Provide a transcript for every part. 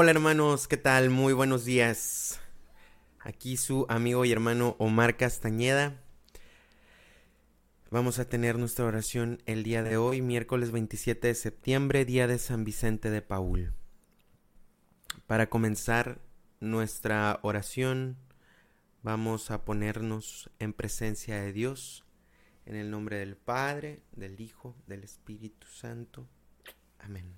Hola hermanos, ¿qué tal? Muy buenos días. Aquí su amigo y hermano Omar Castañeda. Vamos a tener nuestra oración el día de hoy, miércoles 27 de septiembre, día de San Vicente de Paul. Para comenzar nuestra oración, vamos a ponernos en presencia de Dios, en el nombre del Padre, del Hijo, del Espíritu Santo. Amén.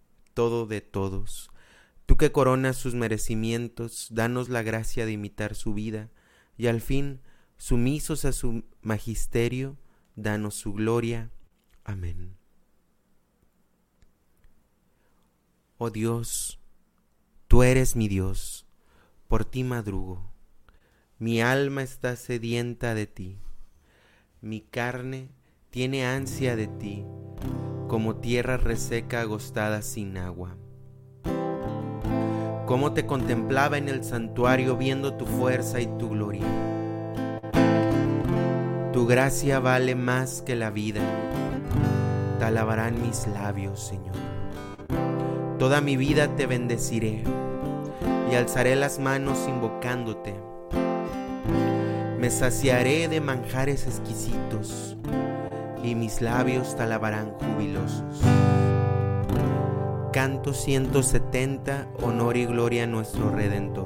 todo de todos. Tú que coronas sus merecimientos, danos la gracia de imitar su vida, y al fin, sumisos a su magisterio, danos su gloria. Amén. Oh Dios, tú eres mi Dios, por ti madrugo. Mi alma está sedienta de ti, mi carne tiene ansia de ti como tierra reseca agostada sin agua. Como te contemplaba en el santuario viendo tu fuerza y tu gloria. Tu gracia vale más que la vida, te alabarán mis labios, Señor. Toda mi vida te bendeciré y alzaré las manos invocándote. Me saciaré de manjares exquisitos y mis labios te alabarán jubilosos. Canto 170, honor y gloria a nuestro Redentor.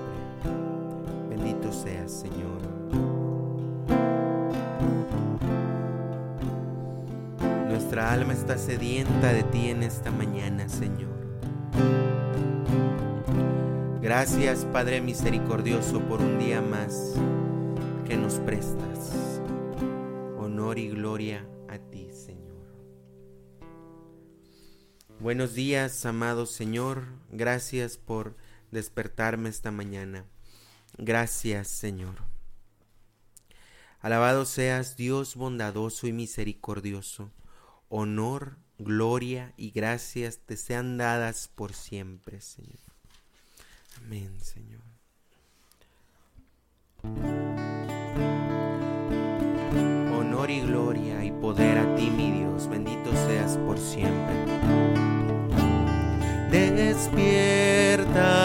sedienta de ti en esta mañana, Señor. Gracias, Padre misericordioso, por un día más que nos prestas. Honor y gloria a ti, Señor. Buenos días, amado Señor. Gracias por despertarme esta mañana. Gracias, Señor. Alabado seas Dios bondadoso y misericordioso. Honor, gloria y gracias te sean dadas por siempre, Señor. Amén, Señor. Honor y gloria y poder a ti, mi Dios. Bendito seas por siempre. Despierta,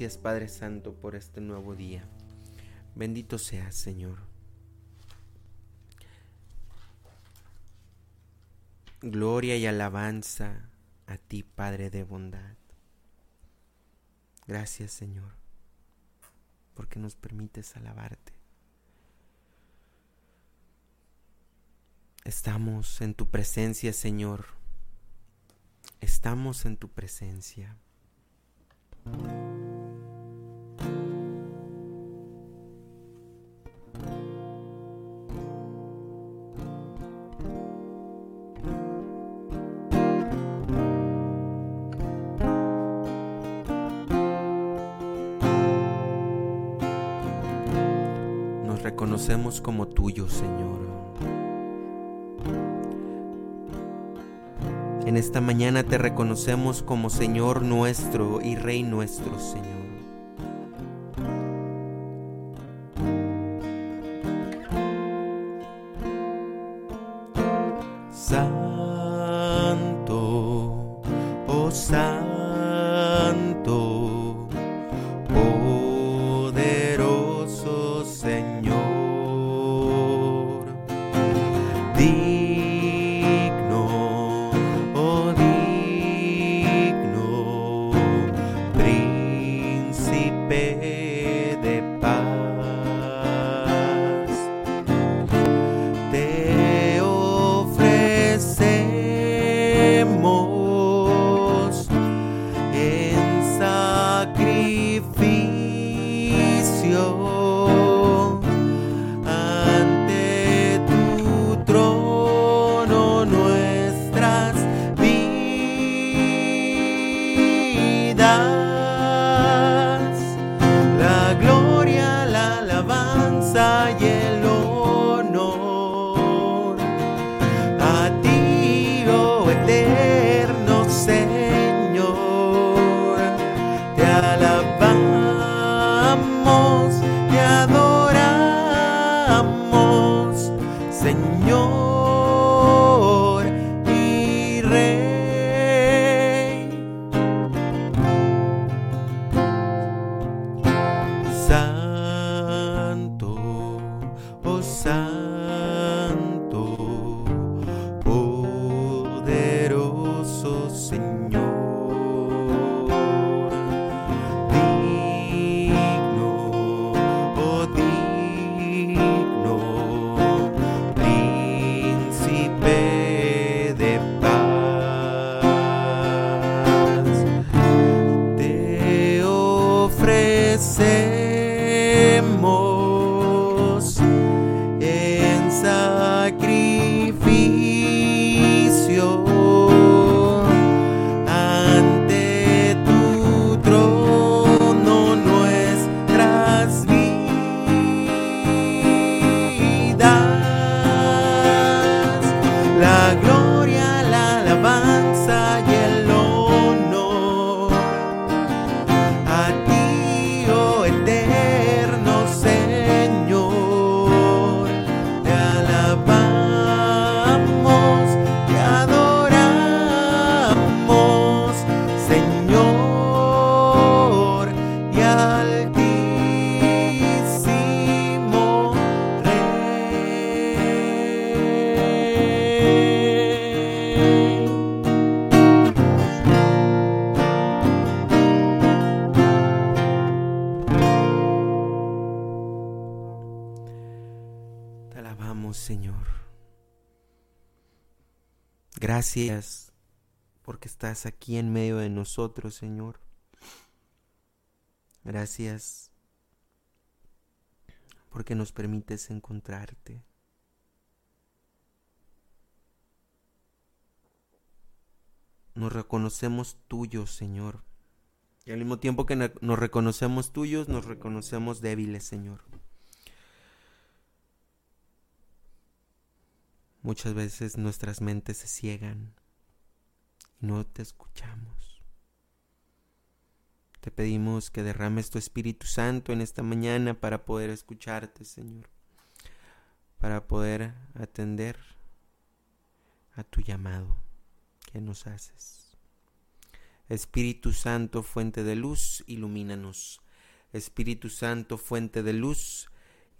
Gracias Padre Santo por este nuevo día. Bendito seas Señor. Gloria y alabanza a ti Padre de bondad. Gracias Señor, porque nos permites alabarte. Estamos en tu presencia Señor. Estamos en tu presencia. Reconocemos como tuyos, Señor. En esta mañana te reconocemos como Señor nuestro y Rey nuestro, Señor. Santo, oh Santo, vidas. Gracias porque estás aquí en medio de nosotros, Señor. Gracias porque nos permites encontrarte. Nos reconocemos tuyos, Señor. Y al mismo tiempo que nos reconocemos tuyos, nos reconocemos débiles, Señor. Muchas veces nuestras mentes se ciegan y no te escuchamos. Te pedimos que derrames tu Espíritu Santo en esta mañana para poder escucharte, Señor, para poder atender a tu llamado que nos haces. Espíritu Santo, fuente de luz, ilumínanos. Espíritu Santo, fuente de luz,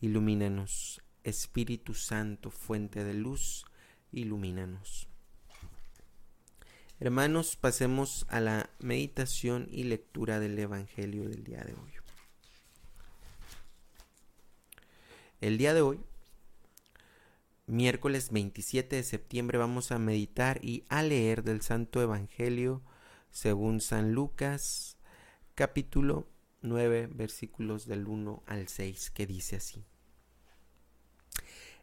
ilumínanos. Espíritu Santo, fuente de luz, ilumínanos. Hermanos, pasemos a la meditación y lectura del Evangelio del día de hoy. El día de hoy, miércoles 27 de septiembre, vamos a meditar y a leer del Santo Evangelio según San Lucas, capítulo 9, versículos del 1 al 6, que dice así.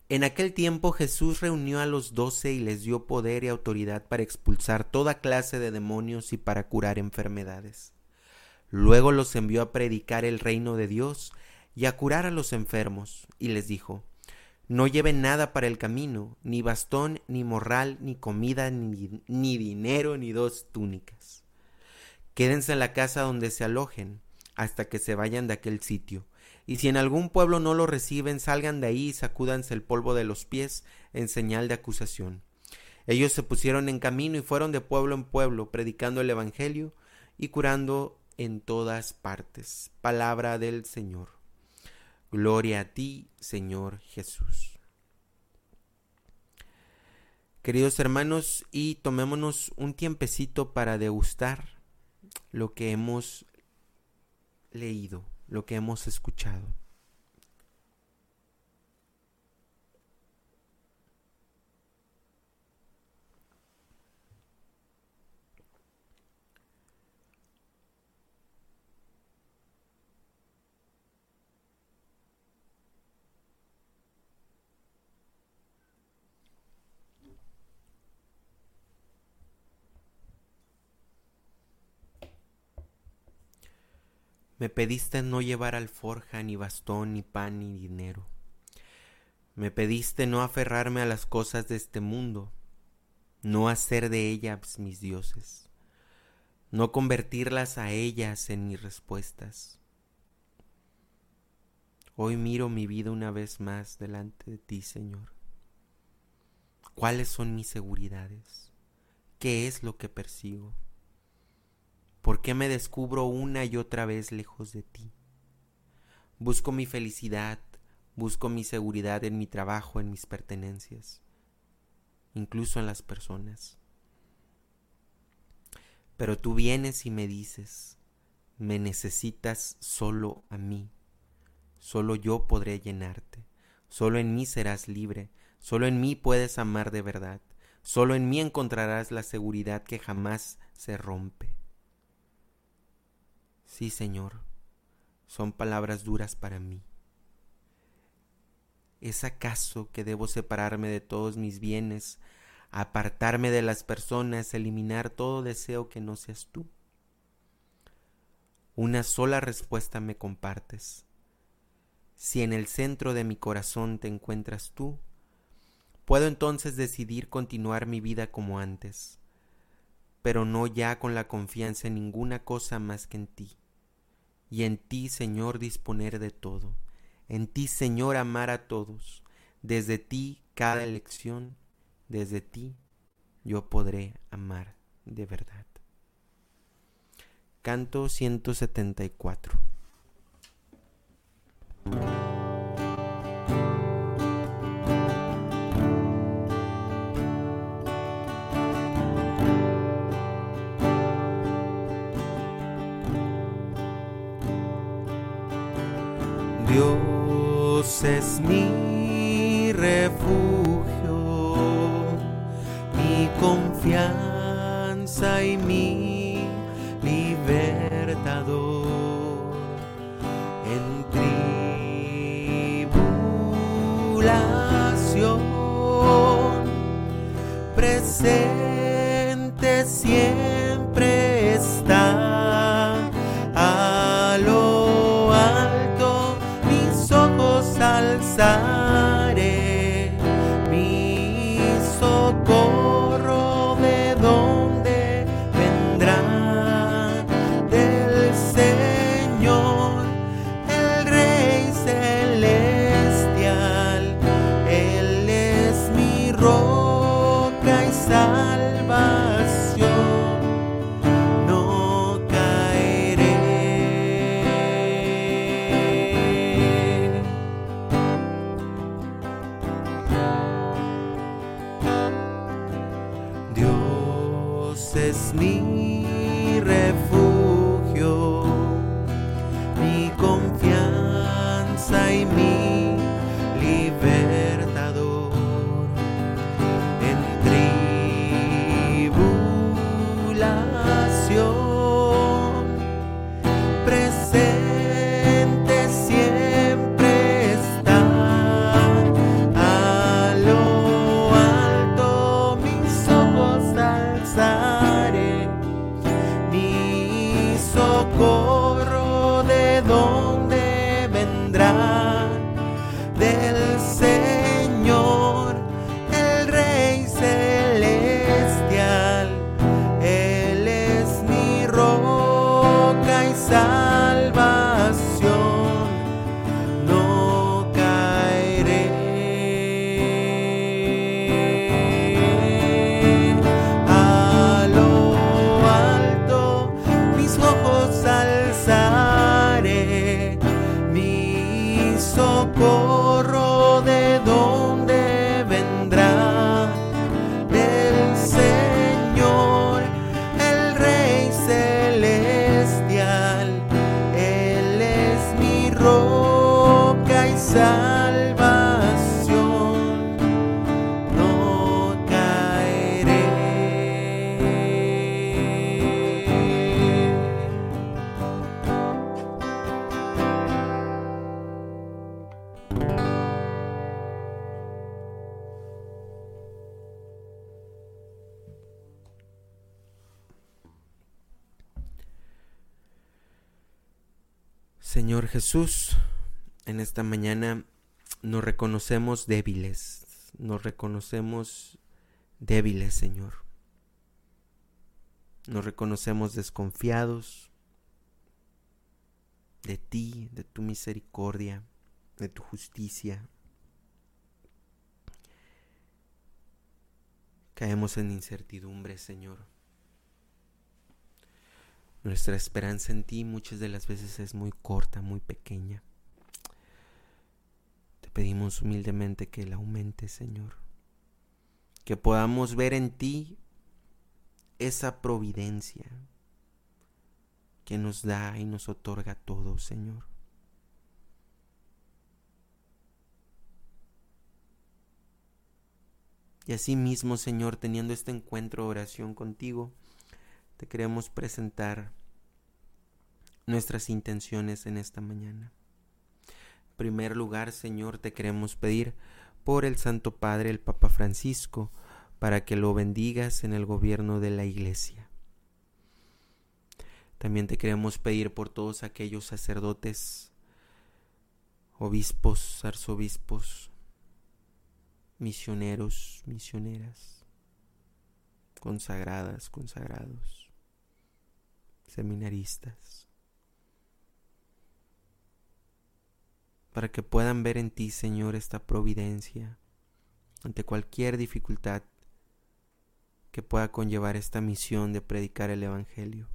En aquel tiempo Jesús reunió a los doce y les dio poder y autoridad para expulsar toda clase de demonios y para curar enfermedades. Luego los envió a predicar el reino de Dios y a curar a los enfermos, y les dijo, No lleven nada para el camino, ni bastón, ni morral, ni comida, ni, ni dinero, ni dos túnicas. Quédense en la casa donde se alojen, hasta que se vayan de aquel sitio y si en algún pueblo no lo reciben, salgan de ahí y sacúdanse el polvo de los pies en señal de acusación. Ellos se pusieron en camino y fueron de pueblo en pueblo, predicando el Evangelio y curando en todas partes. Palabra del Señor. Gloria a ti, Señor Jesús. Queridos hermanos, y tomémonos un tiempecito para degustar lo que hemos leído lo que hemos escuchado. Me pediste no llevar alforja, ni bastón, ni pan, ni dinero. Me pediste no aferrarme a las cosas de este mundo, no hacer de ellas mis dioses, no convertirlas a ellas en mis respuestas. Hoy miro mi vida una vez más delante de ti, Señor. ¿Cuáles son mis seguridades? ¿Qué es lo que persigo? ¿Por qué me descubro una y otra vez lejos de ti? Busco mi felicidad, busco mi seguridad en mi trabajo, en mis pertenencias, incluso en las personas. Pero tú vienes y me dices, me necesitas solo a mí, solo yo podré llenarte, solo en mí serás libre, solo en mí puedes amar de verdad, solo en mí encontrarás la seguridad que jamás se rompe. Sí, Señor, son palabras duras para mí. ¿Es acaso que debo separarme de todos mis bienes, apartarme de las personas, eliminar todo deseo que no seas tú? Una sola respuesta me compartes. Si en el centro de mi corazón te encuentras tú, puedo entonces decidir continuar mi vida como antes, pero no ya con la confianza en ninguna cosa más que en ti y en ti, Señor, disponer de todo. En ti, Señor, amar a todos. Desde ti cada elección, desde ti yo podré amar de verdad. Canto 174. Dios es roca y Jesús, en esta mañana nos reconocemos débiles, nos reconocemos débiles, Señor. Nos reconocemos desconfiados de ti, de tu misericordia, de tu justicia. Caemos en incertidumbre, Señor. Nuestra esperanza en ti muchas de las veces es muy corta, muy pequeña. Te pedimos humildemente que la aumentes, Señor. Que podamos ver en ti esa providencia que nos da y nos otorga todo, Señor. Y así mismo, Señor, teniendo este encuentro de oración contigo, te queremos presentar nuestras intenciones en esta mañana. En primer lugar, Señor, te queremos pedir por el Santo Padre, el Papa Francisco, para que lo bendigas en el gobierno de la Iglesia. También te queremos pedir por todos aquellos sacerdotes, obispos, arzobispos, misioneros, misioneras, consagradas, consagrados, seminaristas, para que puedan ver en ti, Señor, esta providencia ante cualquier dificultad que pueda conllevar esta misión de predicar el Evangelio.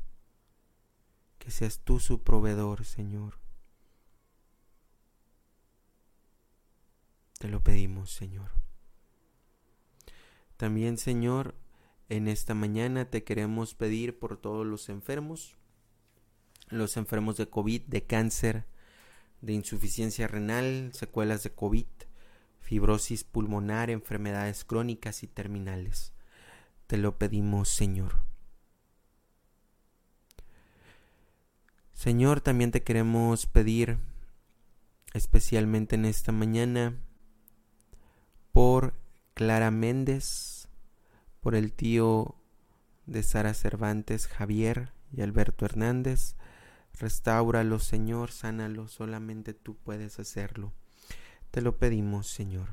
Que seas tú su proveedor, Señor. Te lo pedimos, Señor. También, Señor, en esta mañana te queremos pedir por todos los enfermos, los enfermos de COVID, de cáncer, de insuficiencia renal, secuelas de COVID, fibrosis pulmonar, enfermedades crónicas y terminales. Te lo pedimos, Señor. Señor, también te queremos pedir especialmente en esta mañana por Clara Méndez, por el tío de Sara Cervantes, Javier y Alberto Hernández. Restáuralo, Señor, sánalo, solamente tú puedes hacerlo. Te lo pedimos, Señor.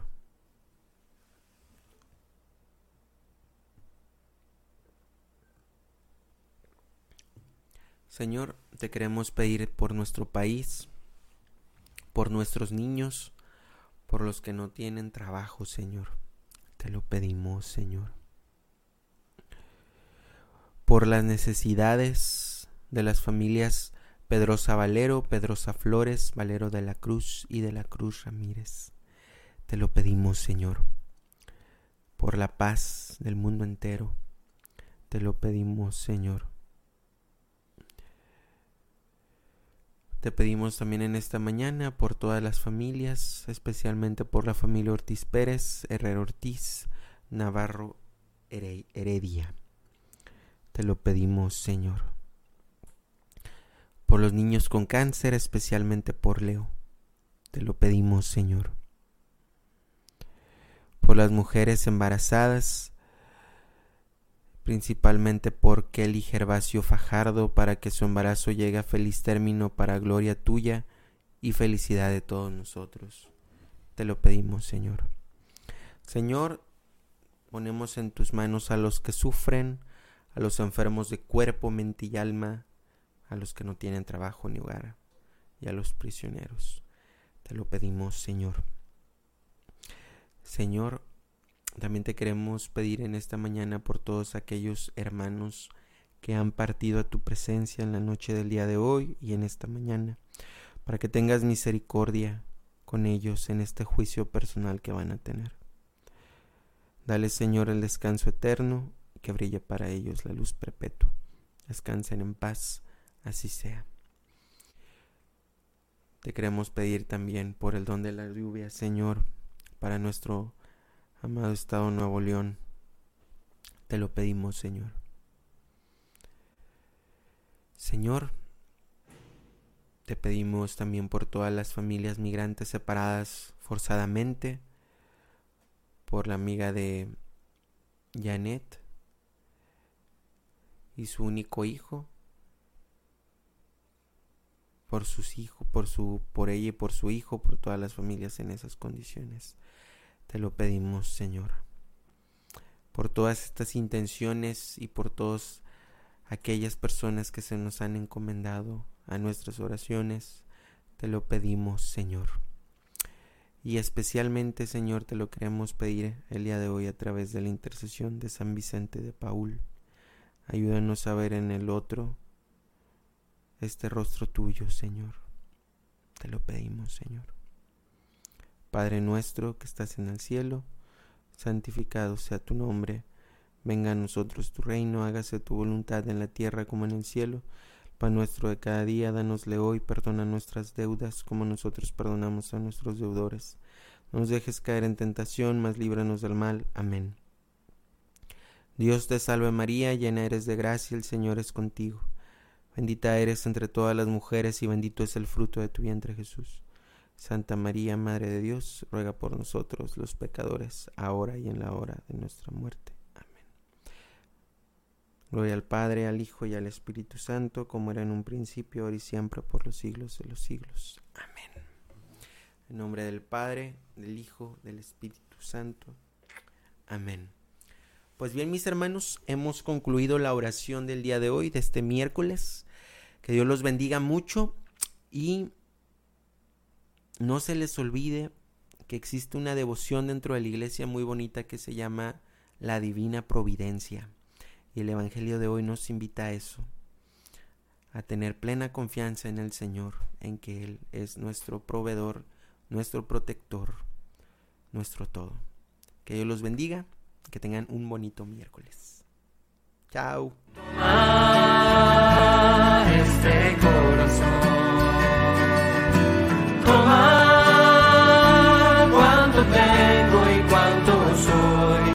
Señor, te queremos pedir por nuestro país, por nuestros niños, por los que no tienen trabajo, Señor. Te lo pedimos, Señor. Por las necesidades de las familias Pedrosa Valero, Pedrosa Flores, Valero de la Cruz y de la Cruz Ramírez. Te lo pedimos, Señor. Por la paz del mundo entero, Te lo pedimos, Señor. Te pedimos también en esta mañana por todas las familias, especialmente por la familia Ortiz Pérez, Herrero Ortiz, Navarro Heredia. Te lo pedimos, Señor. Por los niños con cáncer, especialmente por Leo. Te lo pedimos, Señor. Por las mujeres embarazadas, principalmente por Kelly Gervasio Fajardo, para que su embarazo llegue a feliz término para gloria tuya y felicidad de todos nosotros. Te lo pedimos, Señor. Señor, ponemos en tus manos a los que sufren, a los enfermos de cuerpo, mente y alma, a los que no tienen trabajo ni hogar, y a los prisioneros. Te lo pedimos, Señor. Señor, también te queremos pedir en esta mañana por todos aquellos hermanos que han partido a tu presencia en la noche del día de hoy y en esta mañana, para que tengas misericordia con ellos en este juicio personal que van a tener. Dale, Señor, el descanso eterno que brille para ellos la luz perpetua. Descansen en paz, así sea. Te queremos pedir también por el don de la lluvia, Señor, para nuestro Amado Estado Nuevo León, te lo pedimos, Señor. Señor, te pedimos también por todas las familias migrantes separadas forzadamente, por la amiga de Janet y su único hijo, por sus hijos, por su por ella y por su hijo, por todas las familias en esas condiciones. Te lo pedimos, Señor. Por todas estas intenciones y por todas aquellas personas que se nos han encomendado a nuestras oraciones, te lo pedimos, Señor. Y especialmente, Señor, te lo queremos pedir el día de hoy a través de la intercesión de San Vicente de Paul. Ayúdanos a ver en el otro este rostro tuyo, Señor. Te lo pedimos, Señor. Padre nuestro que estás en el cielo, santificado sea tu nombre, venga a nosotros tu reino, hágase tu voluntad en la tierra como en el cielo. Pan nuestro de cada día, danosle hoy, perdona nuestras deudas como nosotros perdonamos a nuestros deudores. No nos dejes caer en tentación, mas líbranos del mal. Amén. Dios te salve María, llena eres de gracia, el Señor es contigo. Bendita eres entre todas las mujeres y bendito es el fruto de tu vientre Jesús. Santa María, Madre de Dios, ruega por nosotros los pecadores, ahora y en la hora de nuestra muerte. Amén. Gloria al Padre, al Hijo y al Espíritu Santo, como era en un principio, ahora y siempre, por los siglos de los siglos. Amén. En nombre del Padre, del Hijo, del Espíritu Santo. Amén. Pues bien, mis hermanos, hemos concluido la oración del día de hoy, de este miércoles. Que Dios los bendiga mucho y no se les olvide que existe una devoción dentro de la iglesia muy bonita que se llama la Divina Providencia. Y el Evangelio de hoy nos invita a eso, a tener plena confianza en el Señor, en que Él es nuestro proveedor, nuestro protector, nuestro todo. Que Dios los bendiga, que tengan un bonito miércoles. Chao. Toma este corazón. Toma cuando te